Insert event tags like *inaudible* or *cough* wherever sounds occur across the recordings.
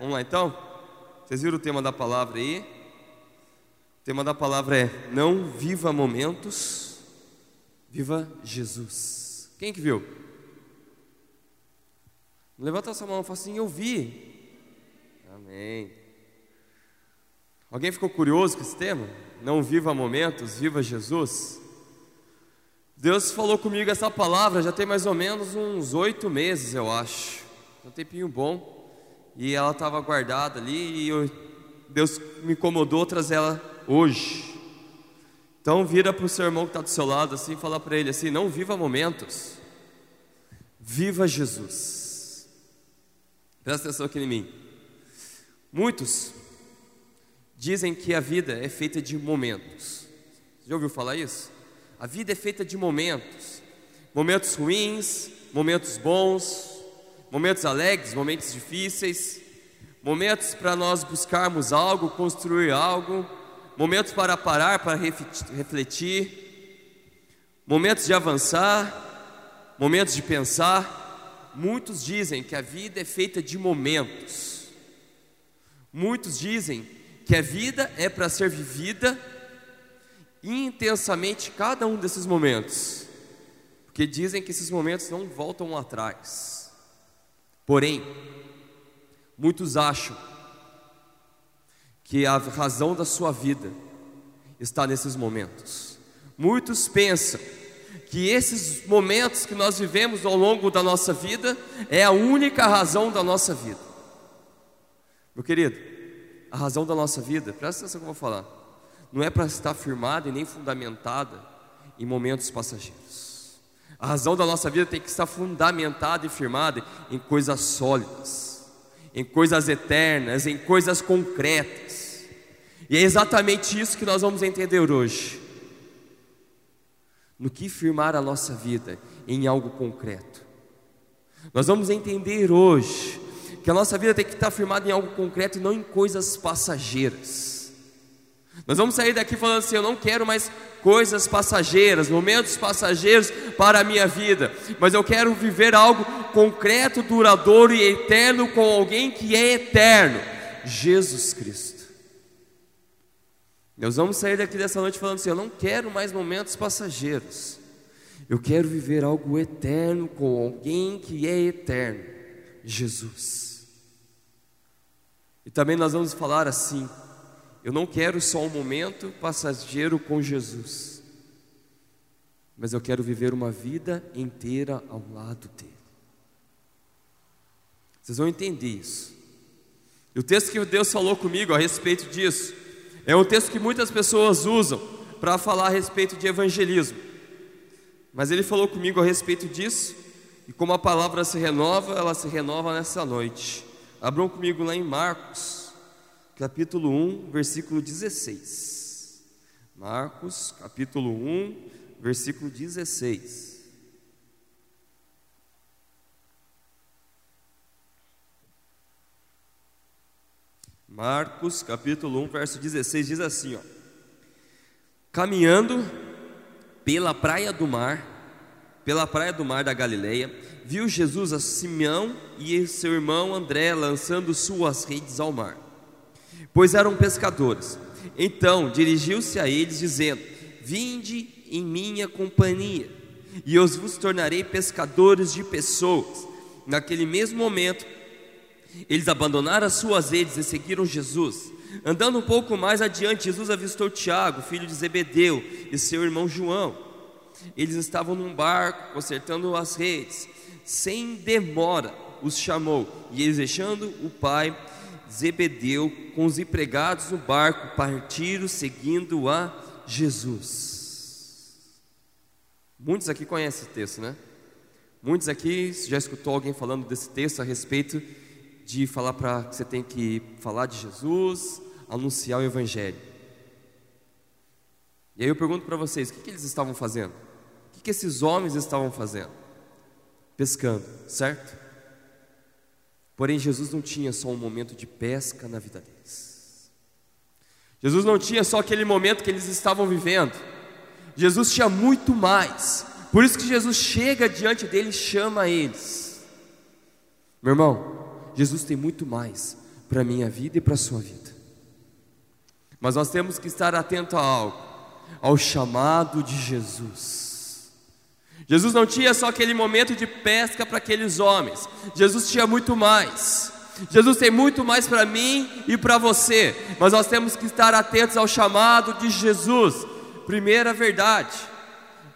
Vamos lá então? Vocês viram o tema da palavra aí? O tema da palavra é: Não viva momentos, viva Jesus. Quem que viu? Levanta sua mão e fala assim: Eu vi. Amém. Alguém ficou curioso com esse tema? Não viva momentos, viva Jesus. Deus falou comigo essa palavra já tem mais ou menos uns oito meses, eu acho. Um tempinho bom. E ela estava guardada ali e eu, Deus me incomodou trazer ela hoje. Então vira para o seu irmão que está do seu lado assim e fala para ele assim: não viva momentos, viva Jesus. Presta atenção aqui em mim. Muitos dizem que a vida é feita de momentos. Já ouviu falar isso? A vida é feita de momentos, momentos ruins, momentos bons, momentos alegres, momentos difíceis, momentos para nós buscarmos algo, construir algo, momentos para parar, para refletir, momentos de avançar, momentos de pensar. Muitos dizem que a vida é feita de momentos. Muitos dizem que a vida é para ser vivida intensamente cada um desses momentos, porque dizem que esses momentos não voltam atrás. Porém, muitos acham que a razão da sua vida está nesses momentos. Muitos pensam que esses momentos que nós vivemos ao longo da nossa vida é a única razão da nossa vida. Meu querido, a razão da nossa vida, presta atenção que eu vou falar não é para estar firmada e nem fundamentada em momentos passageiros. A razão da nossa vida tem que estar fundamentada e firmada em coisas sólidas, em coisas eternas, em coisas concretas. E é exatamente isso que nós vamos entender hoje. No que firmar a nossa vida em algo concreto. Nós vamos entender hoje que a nossa vida tem que estar firmada em algo concreto e não em coisas passageiras. Nós vamos sair daqui falando assim: eu não quero mais coisas passageiras, momentos passageiros para a minha vida, mas eu quero viver algo concreto, duradouro e eterno com alguém que é eterno Jesus Cristo. Nós vamos sair daqui dessa noite falando assim: eu não quero mais momentos passageiros, eu quero viver algo eterno com alguém que é eterno Jesus. E também nós vamos falar assim eu não quero só um momento passageiro com Jesus, mas eu quero viver uma vida inteira ao lado dele. Vocês vão entender isso. E o texto que Deus falou comigo a respeito disso é um texto que muitas pessoas usam para falar a respeito de evangelismo. Mas ele falou comigo a respeito disso, e como a palavra se renova, ela se renova nessa noite. Abram comigo lá em Marcos, capítulo 1, versículo 16. Marcos, capítulo 1, versículo 16. Marcos, capítulo 1, verso 16 diz assim, ó: Caminhando pela praia do mar, pela praia do mar da Galileia, viu Jesus a Simeão e seu irmão André lançando suas redes ao mar pois eram pescadores. Então dirigiu-se a eles, dizendo: Vinde em minha companhia, e eu vos tornarei pescadores de pessoas. Naquele mesmo momento, eles abandonaram as suas redes e seguiram Jesus. Andando um pouco mais adiante, Jesus avistou Tiago, filho de Zebedeu, e seu irmão João. Eles estavam num barco consertando as redes. Sem demora, os chamou, e eles, deixando o pai, Zebedeu com os empregados no barco partiram seguindo a Jesus. Muitos aqui conhecem esse texto, né? Muitos aqui já escutou alguém falando desse texto a respeito de falar para que você tem que falar de Jesus, anunciar o Evangelho. E aí eu pergunto para vocês: o que, que eles estavam fazendo? O que, que esses homens estavam fazendo? Pescando, certo? Porém, Jesus não tinha só um momento de pesca na vida deles. Jesus não tinha só aquele momento que eles estavam vivendo. Jesus tinha muito mais. Por isso que Jesus chega diante deles e chama eles. Meu irmão, Jesus tem muito mais para a minha vida e para a sua vida. Mas nós temos que estar atento a algo, ao chamado de Jesus. Jesus não tinha só aquele momento de pesca para aqueles homens, Jesus tinha muito mais. Jesus tem muito mais para mim e para você, mas nós temos que estar atentos ao chamado de Jesus. Primeira verdade,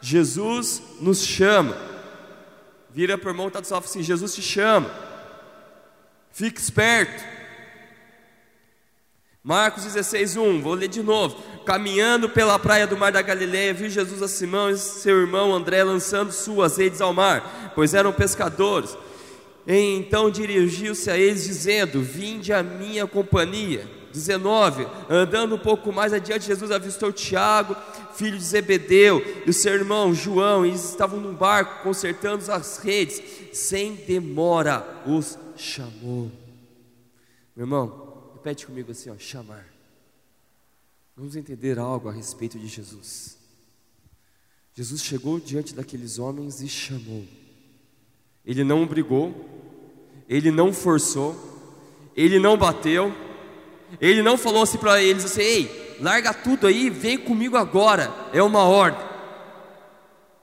Jesus nos chama. Vira para o irmão está do assim: Jesus te chama. Fique esperto. Marcos 16, 1, vou ler de novo. Caminhando pela praia do mar da Galileia, viu Jesus a Simão e seu irmão André lançando suas redes ao mar, pois eram pescadores. Então dirigiu-se a eles, dizendo: Vinde à minha companhia. 19, andando um pouco mais adiante, Jesus avistou Tiago, filho de Zebedeu, e o seu irmão João, e eles estavam num barco consertando as redes. Sem demora os chamou. Meu irmão, Repete comigo assim, ó, chamar. Vamos entender algo a respeito de Jesus. Jesus chegou diante daqueles homens e chamou. Ele não obrigou, ele não forçou, ele não bateu, ele não falou assim para eles assim: "Ei, larga tudo aí, vem comigo agora". É uma ordem.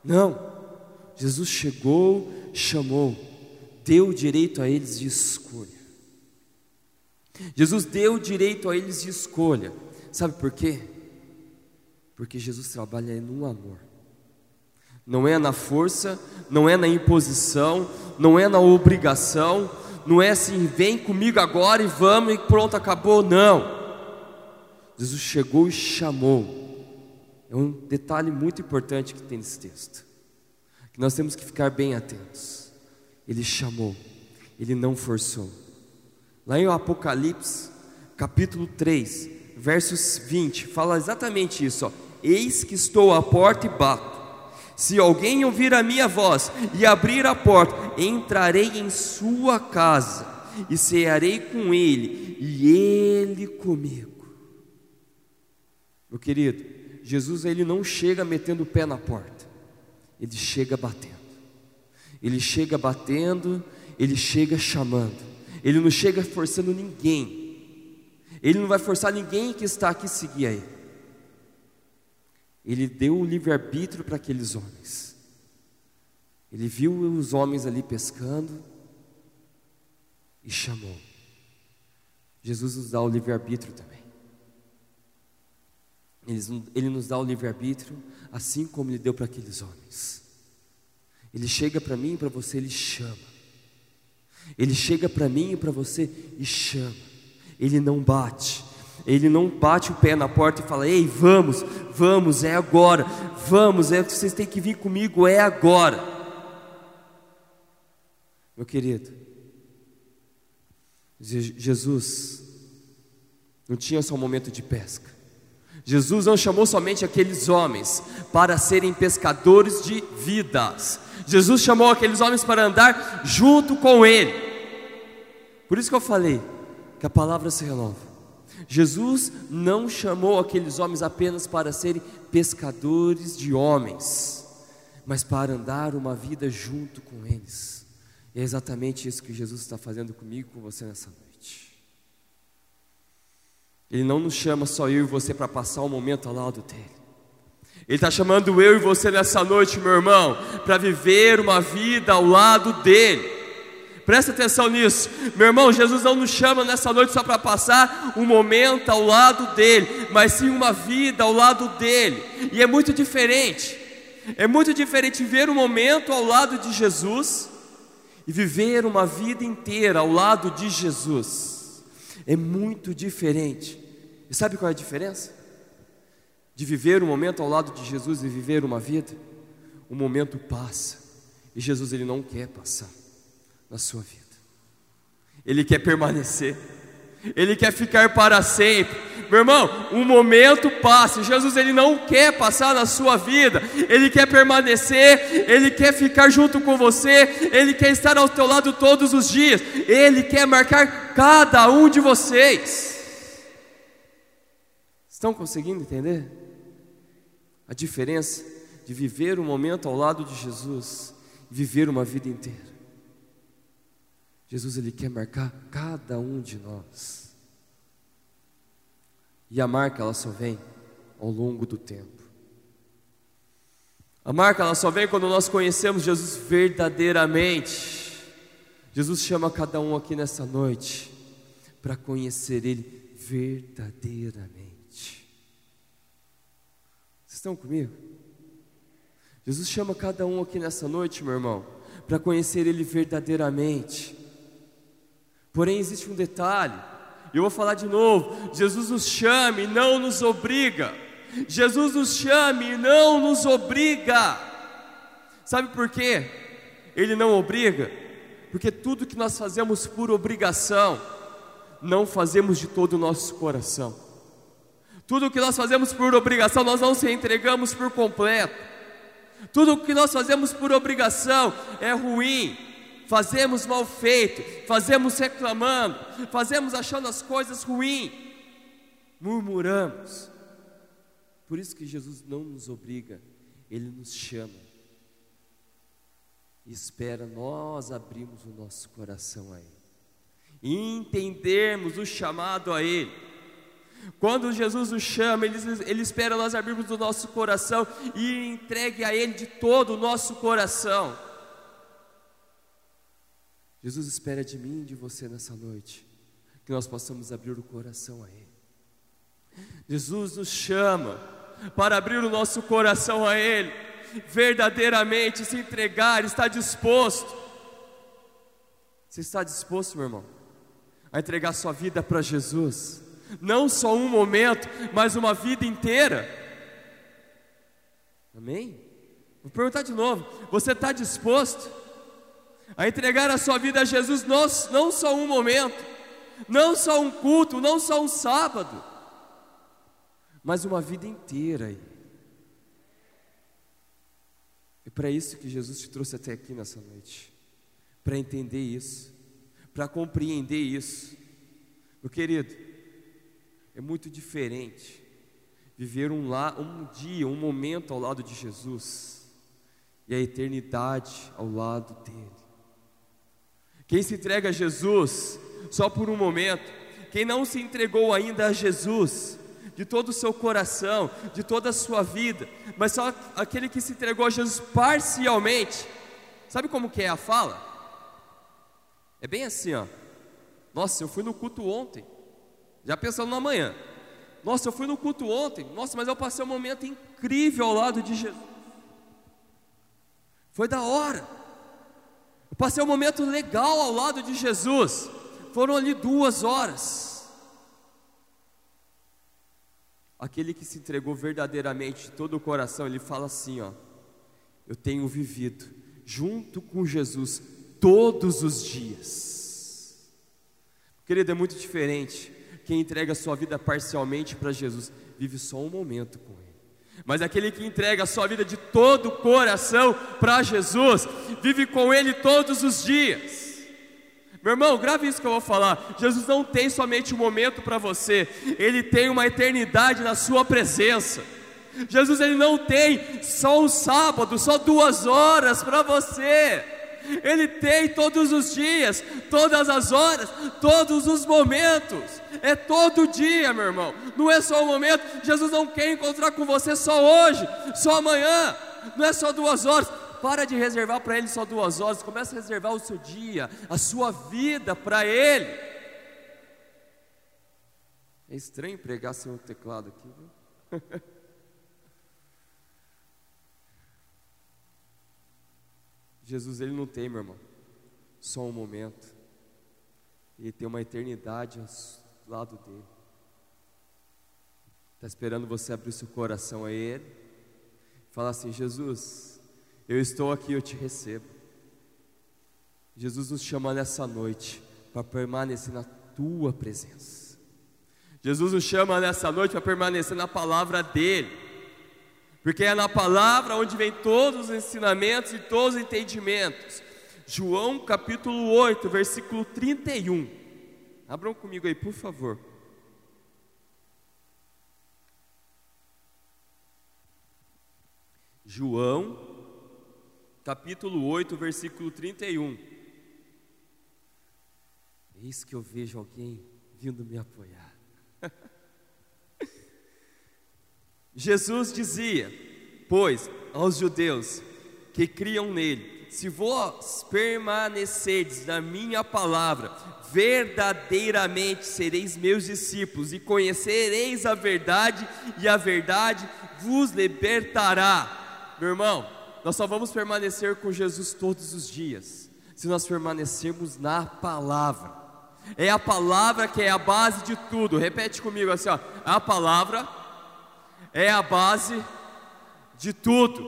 Não. Jesus chegou, chamou, deu direito a eles de escolha. Jesus deu direito a eles de escolha. Sabe por quê? Porque Jesus trabalha no amor. Não é na força, não é na imposição, não é na obrigação, não é assim, vem comigo agora e vamos e pronto, acabou. Não. Jesus chegou e chamou. É um detalhe muito importante que tem nesse texto. Que nós temos que ficar bem atentos. Ele chamou, ele não forçou. Lá em Apocalipse, capítulo 3, versos 20, fala exatamente isso: ó. Eis que estou à porta e bato. Se alguém ouvir a minha voz e abrir a porta, entrarei em sua casa e cearei com ele e ele comigo. Meu querido, Jesus ele não chega metendo o pé na porta, ele chega batendo. Ele chega batendo, ele chega chamando. Ele não chega forçando ninguém. Ele não vai forçar ninguém que está aqui a seguir a Ele. Ele deu o livre-arbítrio para aqueles homens. Ele viu os homens ali pescando e chamou. Jesus nos dá o livre-arbítrio também. Ele nos dá o livre-arbítrio, assim como Ele deu para aqueles homens. Ele chega para mim e para você, Ele chama. Ele chega para mim e para você e chama. Ele não bate. Ele não bate o pé na porta e fala: "Ei, vamos, vamos, é agora. Vamos, é vocês têm que vir comigo, é agora." Meu querido, Jesus não tinha só um momento de pesca. Jesus não chamou somente aqueles homens para serem pescadores de vidas. Jesus chamou aqueles homens para andar junto com Ele. Por isso que eu falei que a palavra se renova. Jesus não chamou aqueles homens apenas para serem pescadores de homens, mas para andar uma vida junto com eles. E é exatamente isso que Jesus está fazendo comigo e com você nessa noite. Ele não nos chama só eu e você para passar um momento ao lado dele. Ele está chamando eu e você nessa noite, meu irmão, para viver uma vida ao lado dele. Presta atenção nisso, meu irmão. Jesus não nos chama nessa noite só para passar um momento ao lado dele, mas sim uma vida ao lado dele. E é muito diferente. É muito diferente ver um momento ao lado de Jesus e viver uma vida inteira ao lado de Jesus. É muito diferente. E sabe qual é a diferença? de viver um momento ao lado de Jesus e viver uma vida, o momento passa e Jesus ele não quer passar na sua vida. Ele quer permanecer. Ele quer ficar para sempre. Meu irmão, um momento passa. Jesus ele não quer passar na sua vida. Ele quer permanecer, ele quer ficar junto com você, ele quer estar ao teu lado todos os dias. Ele quer marcar cada um de vocês. Estão conseguindo entender? a diferença de viver um momento ao lado de Jesus e viver uma vida inteira. Jesus ele quer marcar cada um de nós. E a marca ela só vem ao longo do tempo. A marca ela só vem quando nós conhecemos Jesus verdadeiramente. Jesus chama cada um aqui nessa noite para conhecer Ele verdadeiramente. Vocês estão comigo? Jesus chama cada um aqui nessa noite, meu irmão, para conhecer Ele verdadeiramente. Porém, existe um detalhe, eu vou falar de novo: Jesus nos chama e não nos obriga. Jesus nos chame e não nos obriga. Sabe por quê? Ele não obriga, porque tudo que nós fazemos por obrigação, não fazemos de todo o nosso coração. Tudo que nós fazemos por obrigação, nós não se entregamos por completo. Tudo que nós fazemos por obrigação é ruim. Fazemos mal feito, fazemos reclamando, fazemos achando as coisas ruins, murmuramos. Por isso que Jesus não nos obriga, Ele nos chama e espera nós abrirmos o nosso coração a Ele e entendermos o chamado a Ele. Quando Jesus nos chama, Ele, Ele espera nós abrirmos o nosso coração e entregue a Ele de todo o nosso coração. Jesus espera de mim e de você nessa noite, que nós possamos abrir o coração a Ele. Jesus nos chama para abrir o nosso coração a Ele, verdadeiramente se entregar, estar disposto. Você está disposto, meu irmão, a entregar sua vida para Jesus? Não só um momento, mas uma vida inteira. Amém? Vou perguntar de novo: você está disposto a entregar a sua vida a Jesus, não, só um momento, não só um culto, não só um sábado, mas uma vida inteira. É para isso que Jesus te trouxe até aqui nessa noite, para entender isso, para compreender isso. Meu querido, é muito diferente viver um, la, um dia, um momento ao lado de Jesus e a eternidade ao lado dele. Quem se entrega a Jesus só por um momento, quem não se entregou ainda a Jesus, de todo o seu coração, de toda a sua vida, mas só aquele que se entregou a Jesus parcialmente. Sabe como que é a fala? É bem assim, ó. Nossa, eu fui no culto ontem, já pensando no amanhã. Nossa, eu fui no culto ontem. Nossa, mas eu passei um momento incrível ao lado de Jesus. Foi da hora. Eu passei um momento legal ao lado de Jesus. Foram ali duas horas. Aquele que se entregou verdadeiramente de todo o coração, ele fala assim, ó: Eu tenho vivido junto com Jesus todos os dias. Querido, é muito diferente. Quem entrega sua vida parcialmente para Jesus, vive só um momento com. Mas aquele que entrega a sua vida de todo o coração para Jesus, vive com Ele todos os dias. Meu irmão, grave isso que eu vou falar. Jesus não tem somente um momento para você, ele tem uma eternidade na sua presença. Jesus ele não tem só um sábado, só duas horas para você. Ele tem todos os dias, todas as horas, todos os momentos. É todo dia, meu irmão. Não é só um momento. Jesus não quer encontrar com você só hoje, só amanhã. Não é só duas horas. Para de reservar para Ele só duas horas, comece a reservar o seu dia, a sua vida para Ele. É estranho pregar sem um teclado aqui, viu? *laughs* Jesus, Ele não tem, meu irmão, só um momento, Ele tem uma eternidade ao lado dele. Está esperando você abrir seu coração a Ele, falar assim: Jesus, eu estou aqui, eu te recebo. Jesus nos chama nessa noite para permanecer na tua presença. Jesus nos chama nessa noite para permanecer na palavra dele. Porque é na palavra onde vem todos os ensinamentos e todos os entendimentos. João capítulo 8, versículo 31. Abram comigo aí, por favor. João capítulo 8, versículo 31. Eis que eu vejo alguém vindo me apoiar. Jesus dizia, pois, aos judeus que criam nele: Se vós permanecerdes na minha palavra, verdadeiramente sereis meus discípulos e conhecereis a verdade, e a verdade vos libertará. Meu irmão, nós só vamos permanecer com Jesus todos os dias, se nós permanecermos na palavra. É a palavra que é a base de tudo. Repete comigo assim, ó. A palavra é a base de tudo.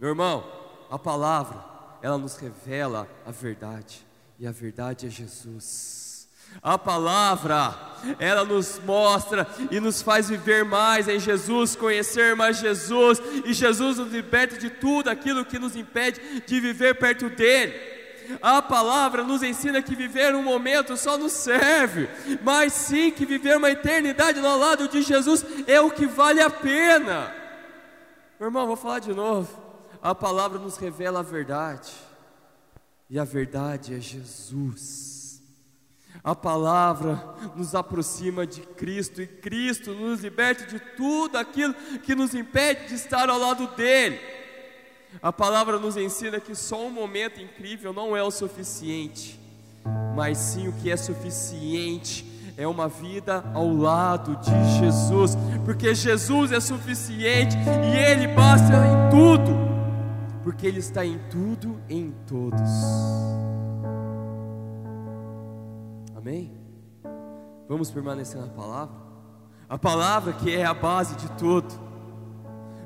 Meu irmão, a palavra, ela nos revela a verdade, e a verdade é Jesus. A palavra, ela nos mostra e nos faz viver mais em Jesus, conhecer mais Jesus, e Jesus nos liberta de tudo aquilo que nos impede de viver perto dEle. A palavra nos ensina que viver um momento só nos serve, mas sim que viver uma eternidade ao lado de Jesus é o que vale a pena. Meu irmão, vou falar de novo. A palavra nos revela a verdade, e a verdade é Jesus. A palavra nos aproxima de Cristo, e Cristo nos liberta de tudo aquilo que nos impede de estar ao lado dEle. A palavra nos ensina que só um momento incrível não é o suficiente, mas sim o que é suficiente é uma vida ao lado de Jesus, porque Jesus é suficiente e Ele basta em tudo, porque Ele está em tudo, em todos. Amém? Vamos permanecer na palavra, a palavra que é a base de tudo.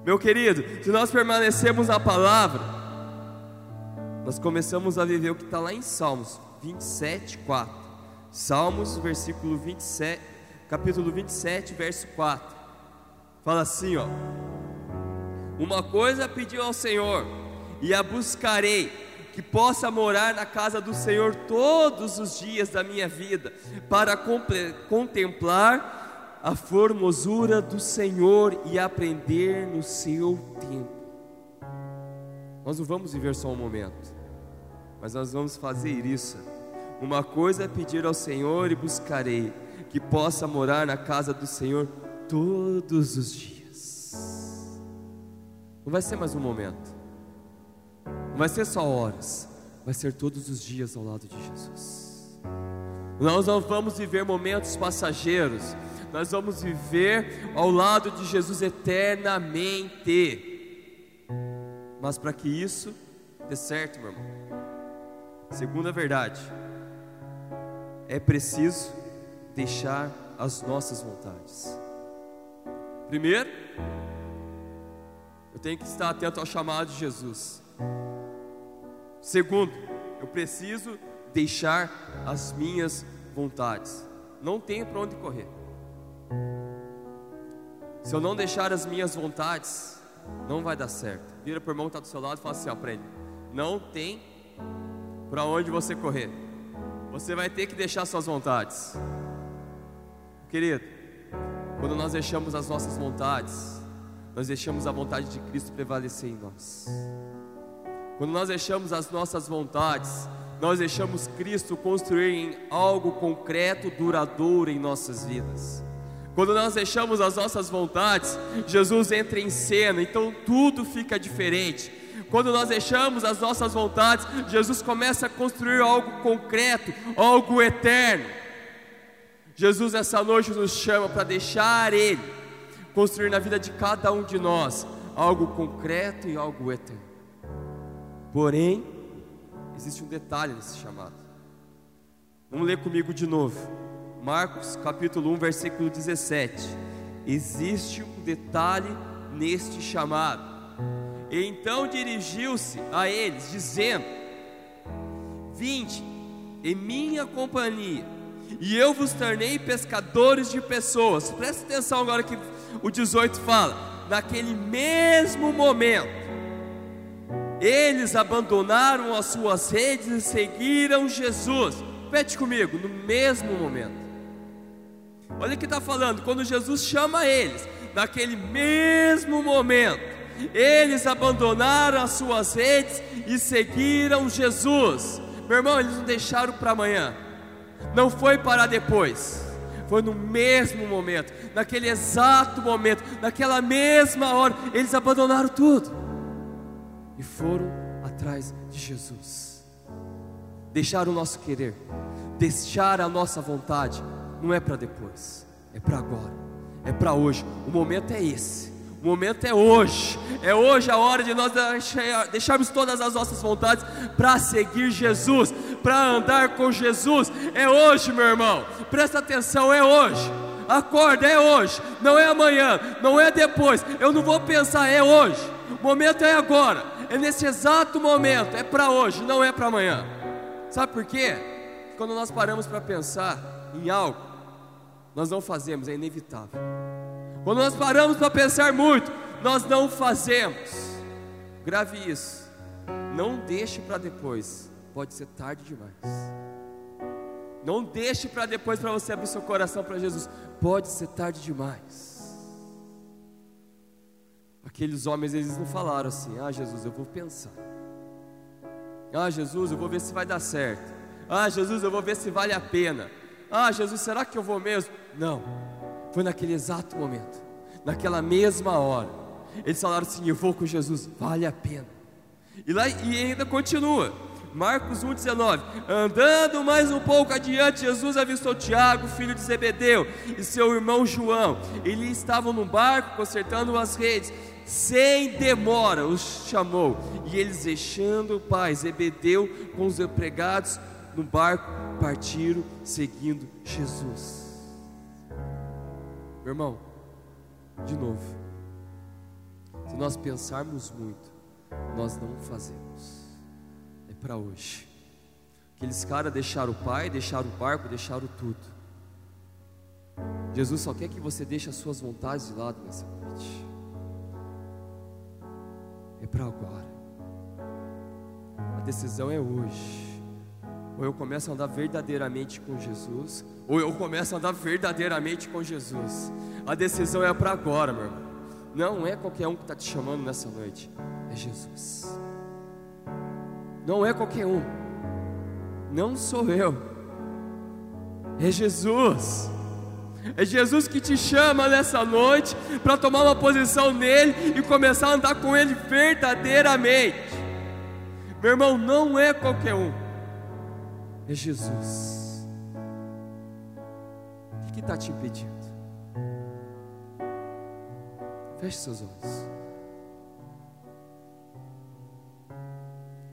Meu querido, se nós permanecemos na palavra, nós começamos a viver o que está lá em Salmos 27, 4. Salmos, versículo 27, capítulo 27, verso 4. Fala assim, ó: Uma coisa pediu ao Senhor, e a buscarei, que possa morar na casa do Senhor todos os dias da minha vida, para contemplar a formosura do Senhor e aprender no seu tempo. Nós não vamos viver só um momento, mas nós vamos fazer isso. Uma coisa é pedir ao Senhor e buscarei que possa morar na casa do Senhor todos os dias. Não vai ser mais um momento, não vai ser só horas, vai ser todos os dias ao lado de Jesus. Nós não vamos viver momentos passageiros, nós vamos viver ao lado de Jesus eternamente. Mas para que isso dê certo, meu irmão, segunda verdade, é preciso deixar as nossas vontades. Primeiro, eu tenho que estar atento ao chamado de Jesus. Segundo, eu preciso deixar as minhas vontades. Não tenho para onde correr. Se eu não deixar as minhas vontades, não vai dar certo. Vira para o irmão que está do seu lado e fala assim: aprende. Não tem para onde você correr. Você vai ter que deixar suas vontades. Querido, quando nós deixamos as nossas vontades, nós deixamos a vontade de Cristo prevalecer em nós. Quando nós deixamos as nossas vontades, nós deixamos Cristo construir algo concreto, duradouro em nossas vidas. Quando nós deixamos as nossas vontades, Jesus entra em cena, então tudo fica diferente. Quando nós deixamos as nossas vontades, Jesus começa a construir algo concreto, algo eterno. Jesus essa noite nos chama para deixar Ele construir na vida de cada um de nós algo concreto e algo eterno. Porém, existe um detalhe nesse chamado. Vamos ler comigo de novo. Marcos capítulo 1, versículo 17. Existe um detalhe neste chamado. Então dirigiu-se a eles, dizendo: Vinde em minha companhia, e eu vos tornei pescadores de pessoas. Presta atenção agora que o 18 fala: naquele mesmo momento, eles abandonaram as suas redes e seguiram Jesus. Repete comigo, no mesmo momento. Olha o que está falando, quando Jesus chama eles, naquele mesmo momento, eles abandonaram as suas redes e seguiram Jesus. Meu irmão, eles não deixaram para amanhã, não foi para depois, foi no mesmo momento, naquele exato momento, naquela mesma hora, eles abandonaram tudo e foram atrás de Jesus. Deixar o nosso querer, deixar a nossa vontade, não é para depois, é para agora, é para hoje. O momento é esse. O momento é hoje, é hoje a hora de nós deixarmos todas as nossas vontades para seguir Jesus, para andar com Jesus. É hoje, meu irmão, presta atenção, é hoje. Acorda, é hoje, não é amanhã, não é depois. Eu não vou pensar, é hoje. O momento é agora, é nesse exato momento, é para hoje, não é para amanhã. Sabe por quê? Quando nós paramos para pensar em algo, nós não fazemos, é inevitável. Quando nós paramos para pensar muito, nós não fazemos. Grave isso. Não deixe para depois. Pode ser tarde demais. Não deixe para depois para você abrir seu coração para Jesus. Pode ser tarde demais. Aqueles homens eles não falaram assim: "Ah, Jesus, eu vou pensar". "Ah, Jesus, eu vou ver se vai dar certo". "Ah, Jesus, eu vou ver se vale a pena". "Ah, Jesus, será que eu vou mesmo?". Não. Foi naquele exato momento, naquela mesma hora. Eles falaram assim: Eu vou com Jesus, vale a pena. E lá e ainda continua. Marcos 1,19: Andando mais um pouco adiante, Jesus avistou Tiago, filho de Zebedeu, e seu irmão João. Eles estavam no barco consertando as redes. Sem demora os chamou, e eles, deixando o pai Zebedeu com os empregados no barco, partiram seguindo Jesus. Meu irmão, de novo, se nós pensarmos muito, nós não fazemos. É para hoje. Aqueles caras deixaram o pai, deixaram o barco, deixaram tudo. Jesus só quer que você deixe as suas vontades de lado nessa noite. É para agora. A decisão é hoje. Ou eu começo a andar verdadeiramente com Jesus, ou eu começo a andar verdadeiramente com Jesus. A decisão é para agora, meu irmão. Não é qualquer um que está te chamando nessa noite, é Jesus. Não é qualquer um, não sou eu, é Jesus. É Jesus que te chama nessa noite para tomar uma posição nele e começar a andar com ele verdadeiramente. Meu irmão, não é qualquer um é Jesus. O que está te impedindo? Feche seus olhos.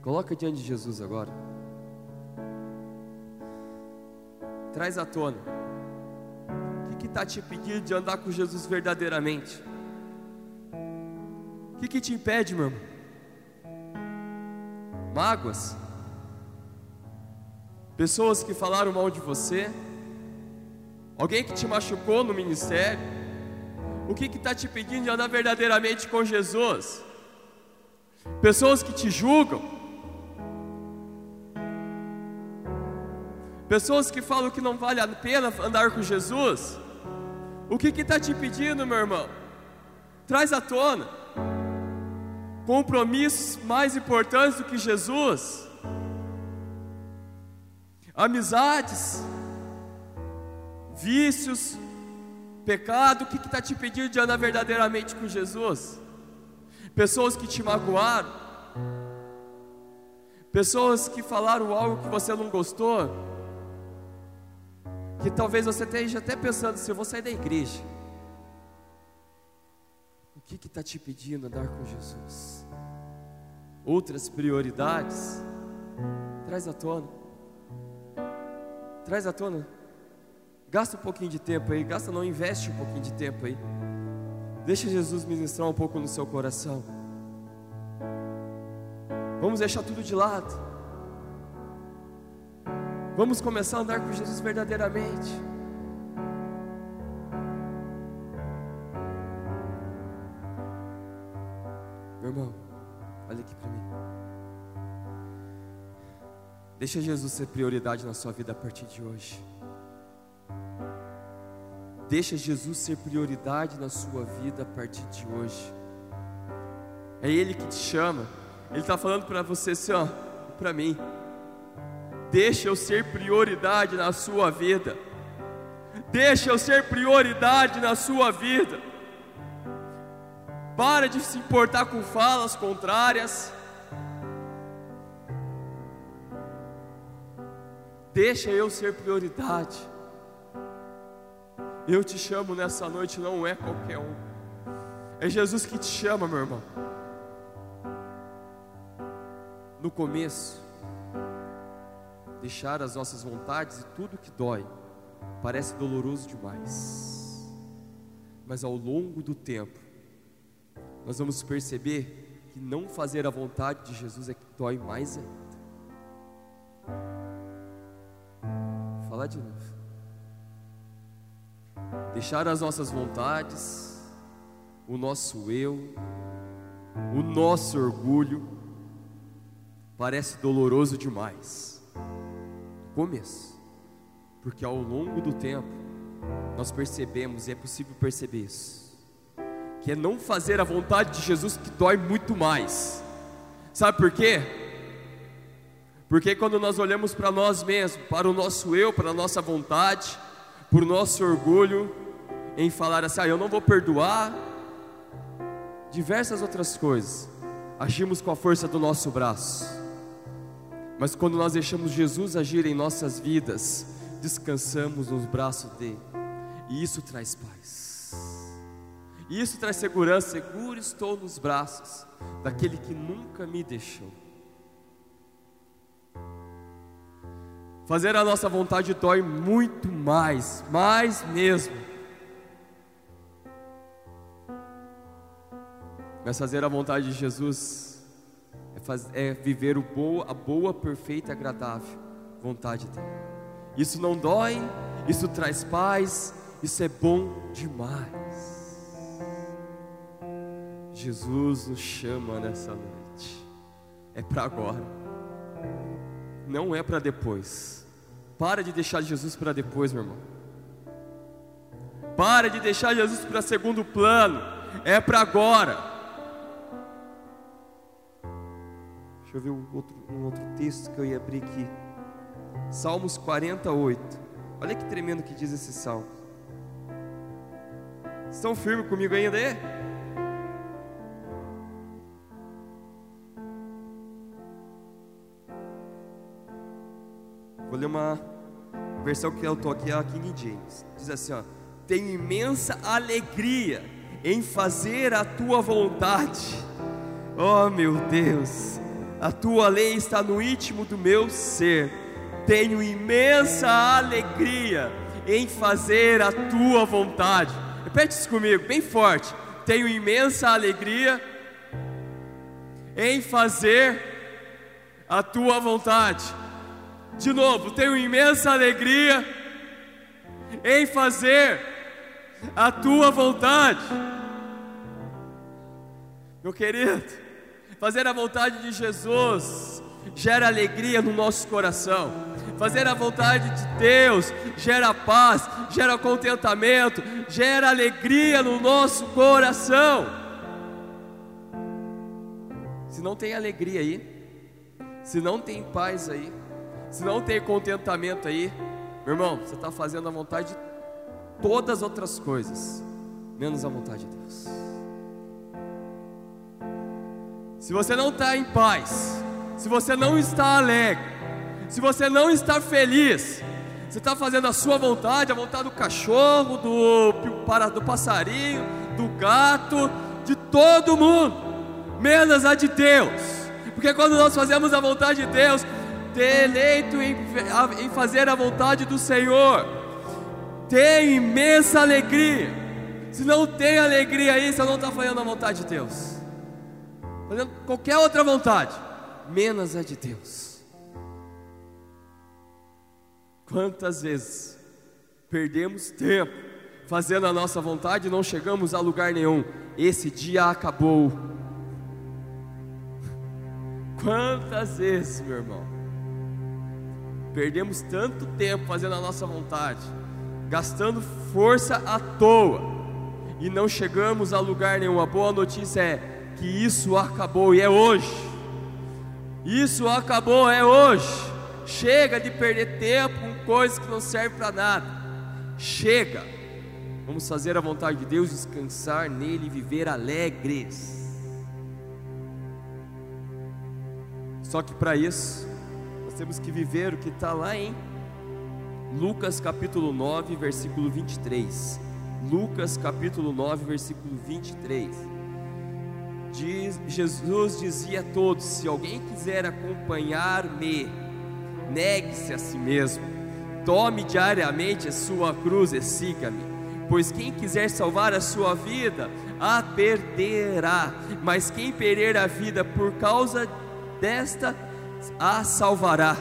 Coloca diante de Jesus agora. Traz à tona. O que está te impedindo de andar com Jesus verdadeiramente? O que, que te impede, meu irmão? Mágoas? Pessoas que falaram mal de você, alguém que te machucou no ministério, o que está te pedindo de andar verdadeiramente com Jesus? Pessoas que te julgam, pessoas que falam que não vale a pena andar com Jesus, o que está te pedindo, meu irmão? Traz à tona. Compromissos mais importantes do que Jesus amizades, vícios, pecado, o que está te pedindo de andar verdadeiramente com Jesus? Pessoas que te magoaram, pessoas que falaram algo que você não gostou, que talvez você esteja até pensando se eu vou sair da igreja. O que está te pedindo andar com Jesus? Outras prioridades? Traz à tona. Traz à tona. Gasta um pouquinho de tempo aí, gasta não, investe um pouquinho de tempo aí. Deixa Jesus ministrar um pouco no seu coração. Vamos deixar tudo de lado. Vamos começar a andar com Jesus verdadeiramente. Deixa Jesus ser prioridade na sua vida a partir de hoje. Deixa Jesus ser prioridade na sua vida a partir de hoje. É Ele que te chama. Ele está falando para você assim, ó, para mim. deixa eu ser prioridade na sua vida. Deixa eu ser prioridade na sua vida. Para de se importar com falas contrárias. Deixa eu ser prioridade. Eu te chamo nessa noite, não é qualquer um. É Jesus que te chama, meu irmão. No começo, deixar as nossas vontades e tudo que dói parece doloroso demais. Mas ao longo do tempo, nós vamos perceber que não fazer a vontade de Jesus é que dói mais ainda. Falar de novo. Deixar as nossas vontades, o nosso eu, o nosso orgulho, parece doloroso demais. No começo, porque ao longo do tempo, nós percebemos, e é possível perceber isso, que é não fazer a vontade de Jesus que dói muito mais. Sabe por quê? Porque quando nós olhamos para nós mesmos, para o nosso eu, para a nossa vontade, por nosso orgulho, em falar assim: ah, eu não vou perdoar, diversas outras coisas, agimos com a força do nosso braço. Mas quando nós deixamos Jesus agir em nossas vidas, descansamos nos braços dele, e isso traz paz. Isso traz segurança, seguro estou nos braços daquele que nunca me deixou. Fazer a nossa vontade dói muito mais, mais mesmo. Mas fazer a vontade de Jesus é, faz, é viver boa, a boa, perfeita agradável vontade dele. Isso não dói, isso traz paz, isso é bom demais. Jesus nos chama nessa noite. É para agora. Não é para depois. Para de deixar Jesus para depois, meu irmão. Para de deixar Jesus para segundo plano. É para agora. Deixa eu ver um outro, um outro texto que eu ia abrir aqui. Salmos 48. Olha que tremendo que diz esse salmo. Estão firmes comigo ainda aí? Vou ler uma versão que eu estou aqui, a King James. Diz assim: ó, Tenho imensa alegria em fazer a tua vontade. Oh meu Deus, a tua lei está no íntimo do meu ser. Tenho imensa alegria em fazer a tua vontade. Repete isso comigo, bem forte. Tenho imensa alegria em fazer a tua vontade. De novo, tenho imensa alegria em fazer a tua vontade. Meu querido, fazer a vontade de Jesus gera alegria no nosso coração. Fazer a vontade de Deus gera paz, gera contentamento, gera alegria no nosso coração. Se não tem alegria aí, se não tem paz aí, se não tem contentamento aí, meu irmão, você está fazendo a vontade de todas as outras coisas, menos a vontade de Deus. Se você não está em paz, se você não está alegre, se você não está feliz, você está fazendo a sua vontade, a vontade do cachorro, do, do passarinho, do gato, de todo mundo, menos a de Deus. Porque quando nós fazemos a vontade de Deus, eleito em, em fazer a vontade do Senhor, tem imensa alegria. Se não tem alegria aí, você não está fazendo a vontade de Deus, fazendo qualquer outra vontade, menos a de Deus. Quantas vezes perdemos tempo fazendo a nossa vontade e não chegamos a lugar nenhum? Esse dia acabou. Quantas vezes, meu irmão? Perdemos tanto tempo fazendo a nossa vontade, gastando força à toa, e não chegamos a lugar nenhum. A boa notícia é que isso acabou e é hoje. Isso acabou, é hoje. chega de perder tempo com coisas que não servem para nada. Chega. Vamos fazer a vontade de Deus, descansar nele e viver alegres. Só que para isso, temos que viver o que está lá em Lucas capítulo 9, versículo 23. Lucas capítulo 9, versículo 23. Diz, Jesus dizia a todos: Se alguém quiser acompanhar-me, negue-se a si mesmo, tome diariamente a sua cruz e siga-me. Pois quem quiser salvar a sua vida, a perderá, mas quem perder a vida por causa desta, a salvará.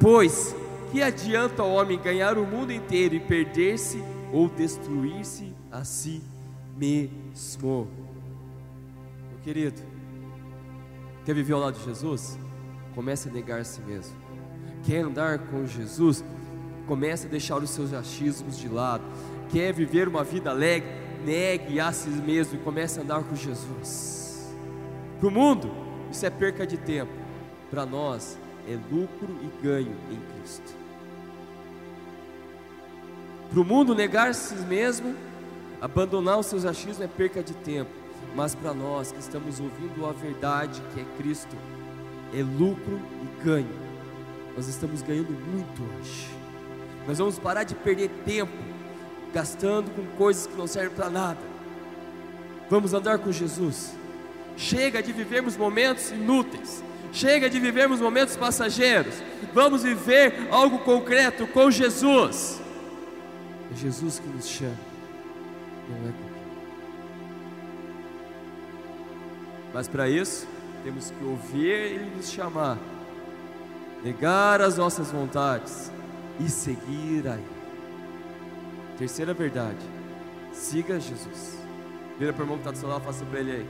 Pois que adianta o homem ganhar o mundo inteiro e perder-se ou destruir-se a si mesmo? Meu querido, quer viver ao lado de Jesus? Comece a negar a si mesmo. Quer andar com Jesus? Comece a deixar os seus achismos de lado. Quer viver uma vida alegre? Negue a si mesmo e comece a andar com Jesus. Para o mundo, isso é perca de tempo. Para nós, é lucro e ganho em Cristo. Para o mundo, negar si mesmo, abandonar os seus achismos é perca de tempo. Mas para nós que estamos ouvindo a verdade que é Cristo, é lucro e ganho. Nós estamos ganhando muito hoje. Nós vamos parar de perder tempo gastando com coisas que não servem para nada. Vamos andar com Jesus. Chega de vivermos momentos inúteis. Chega de vivermos momentos passageiros. Vamos viver algo concreto com Jesus. É Jesus que nos chama, não é. Mas para isso, temos que ouvir Ele nos chamar, negar as nossas vontades e seguir a Ele. Terceira verdade, siga Jesus. Vira para o irmão que está do seu lado, faça para ele aí.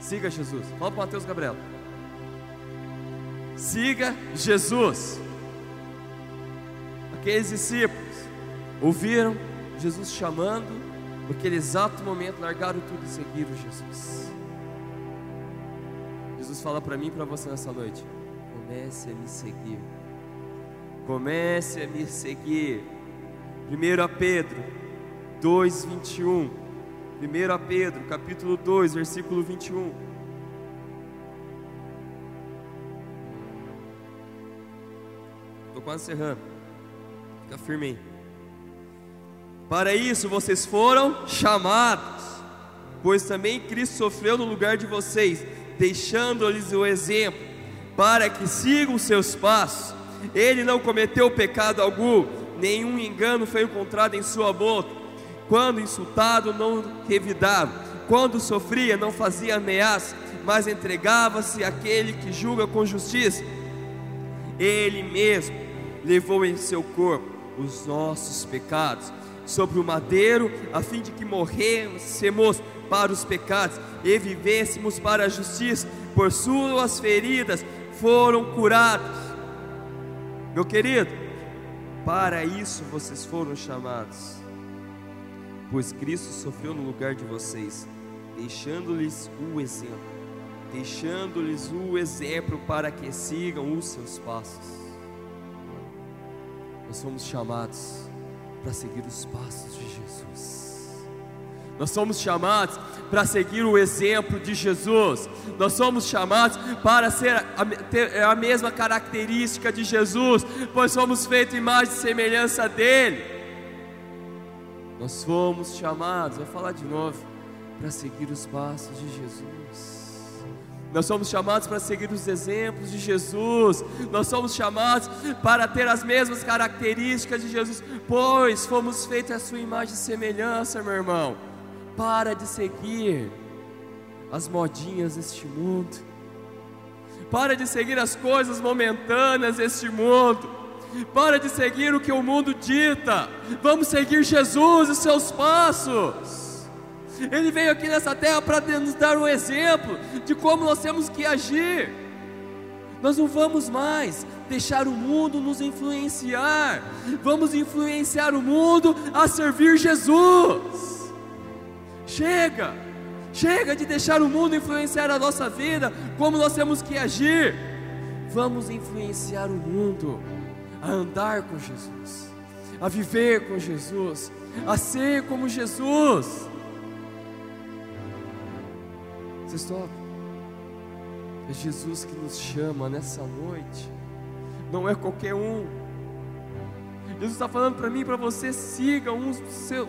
Siga Jesus. Fala para o Mateus Gabriel. Siga Jesus. Aqueles discípulos ouviram Jesus chamando, naquele exato momento largaram tudo e seguiram Jesus. Jesus fala para mim e para você nessa noite: comece a me seguir. Comece a me seguir. 1 Pedro 2, 21. 1 Pedro, capítulo 2, versículo 21. Quase encerrando. Fica firme aí. Para isso vocês foram chamados, pois também Cristo sofreu no lugar de vocês, deixando-lhes o exemplo, para que sigam seus passos. Ele não cometeu pecado algum, nenhum engano foi encontrado em sua boca. Quando insultado, não revidava, quando sofria, não fazia ameaça, mas entregava-se àquele que julga com justiça. Ele mesmo levou em seu corpo os nossos pecados sobre o madeiro, a fim de que morrêssemos para os pecados e vivêssemos para a justiça, por suas feridas foram curados. Meu querido, para isso vocês foram chamados, pois Cristo sofreu no lugar de vocês, deixando-lhes o exemplo, deixando-lhes o exemplo para que sigam os seus passos. Nós somos chamados para seguir os passos de Jesus. Nós somos chamados para seguir o exemplo de Jesus. Nós somos chamados para ser a, ter a mesma característica de Jesus, pois somos feitos imagem e semelhança dele. Nós fomos chamados, vou falar de novo, para seguir os passos de Jesus. Nós somos chamados para seguir os exemplos de Jesus. Nós somos chamados para ter as mesmas características de Jesus, pois fomos feitos à sua imagem e semelhança, meu irmão. Para de seguir as modinhas deste mundo. Para de seguir as coisas momentâneas deste mundo. Para de seguir o que o mundo dita. Vamos seguir Jesus e seus passos. Ele veio aqui nessa terra para nos dar um exemplo de como nós temos que agir. Nós não vamos mais deixar o mundo nos influenciar, vamos influenciar o mundo a servir Jesus. Chega, chega de deixar o mundo influenciar a nossa vida, como nós temos que agir. Vamos influenciar o mundo a andar com Jesus, a viver com Jesus, a ser como Jesus. Vocês estão é Jesus que nos chama nessa noite, não é qualquer um. Jesus está falando para mim para você: sigam os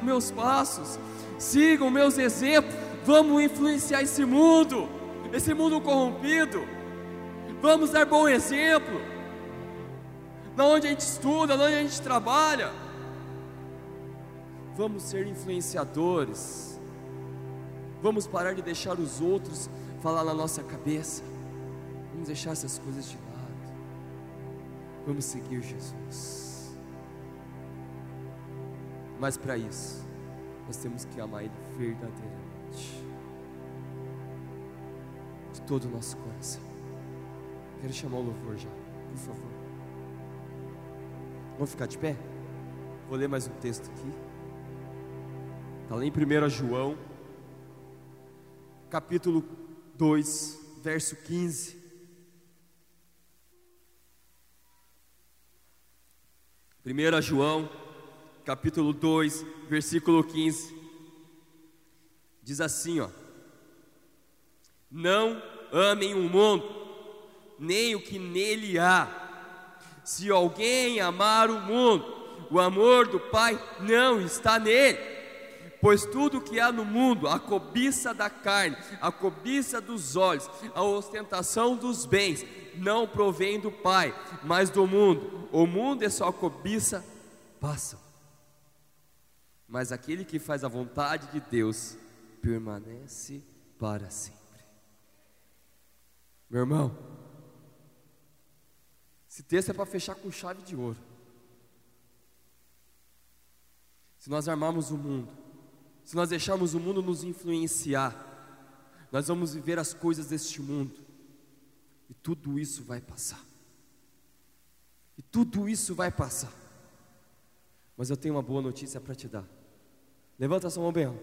meus passos, sigam meus exemplos, vamos influenciar esse mundo, esse mundo corrompido, vamos dar bom exemplo, na onde a gente estuda, na onde a gente trabalha, vamos ser influenciadores, vamos parar de deixar os outros falar na nossa cabeça. Vamos deixar essas coisas de lado. Vamos seguir Jesus. Mas para isso, nós temos que amar Ele verdadeiramente. De todo o nosso coração. Quero chamar o louvor já, por favor. Vamos ficar de pé? Vou ler mais um texto aqui. Está lá em 1 João, capítulo 2, verso 15. 1 João, capítulo 2, versículo 15. Diz assim, ó: Não amem o mundo, nem o que nele há. Se alguém amar o mundo, o amor do Pai não está nele. Pois tudo que há no mundo, a cobiça da carne, a cobiça dos olhos, a ostentação dos bens, não provém do Pai, mas do mundo. O mundo é só cobiça, passam. Mas aquele que faz a vontade de Deus permanece para sempre. Meu irmão, esse texto é para fechar com chave de ouro. Se nós armarmos o mundo, se nós deixarmos o mundo nos influenciar, nós vamos viver as coisas deste mundo e tudo isso vai passar. E tudo isso vai passar. Mas eu tenho uma boa notícia para te dar. Levanta sua mão bem.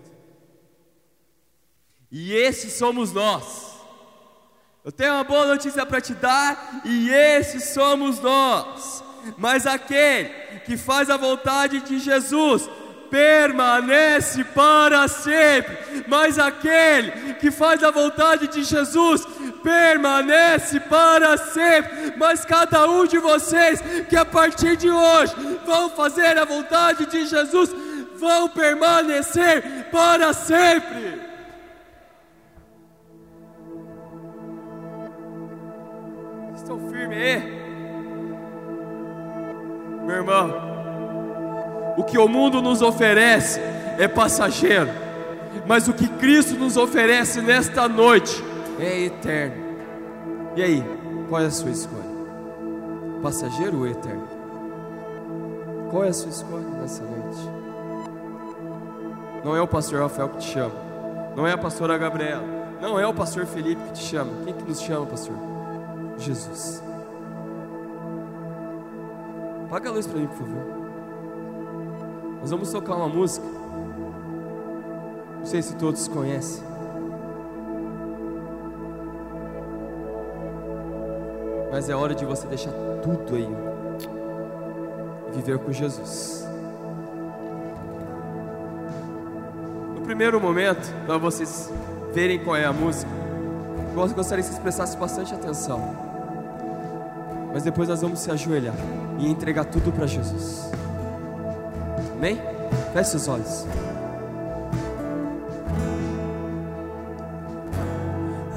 E esses somos nós. Eu tenho uma boa notícia para te dar, e esses somos nós. Mas aquele que faz a vontade de Jesus permanece para sempre. Mas aquele que faz a vontade de Jesus permanece para sempre. Mas cada um de vocês que a partir de hoje vão fazer a vontade de Jesus, vão permanecer para sempre. Estão firmes aí? Meu irmão, o que o mundo nos oferece é passageiro, mas o que Cristo nos oferece nesta noite é eterno. E aí, qual é a sua escolha? Passageiro ou eterno? Qual é a sua escolha nessa noite? Não é o pastor Rafael que te chama, não é a pastora Gabriela, não é o pastor Felipe que te chama. Quem que nos chama, pastor? Jesus. Apaga a luz para mim, por favor. Nós vamos tocar uma música. Não sei se todos conhecem. Mas é hora de você deixar tudo aí e viver com Jesus. No primeiro momento, para vocês verem qual é a música, eu gostaria que vocês prestassem bastante atenção. Mas depois nós vamos se ajoelhar e entregar tudo para Jesus. Amém? Feche seus olhos.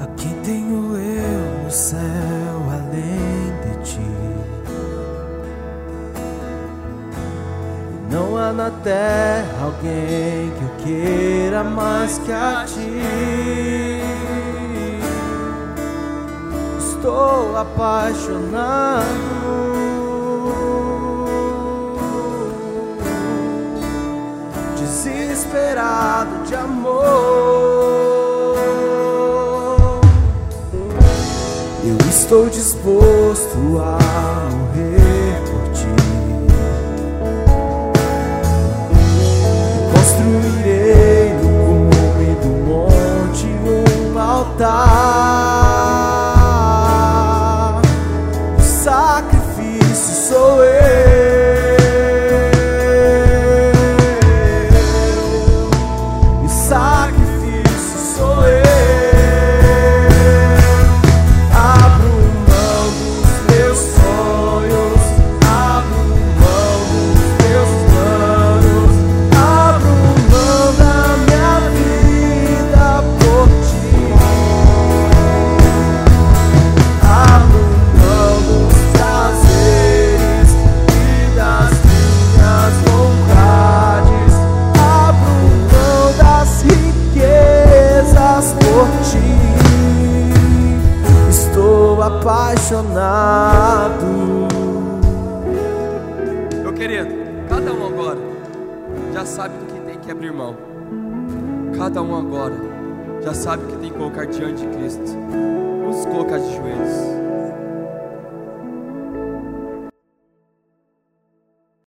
Aqui tenho eu no céu além de ti. Não há na terra alguém que eu queira mais que a ti. Estou apaixonado. De amor. Eu estou disposto a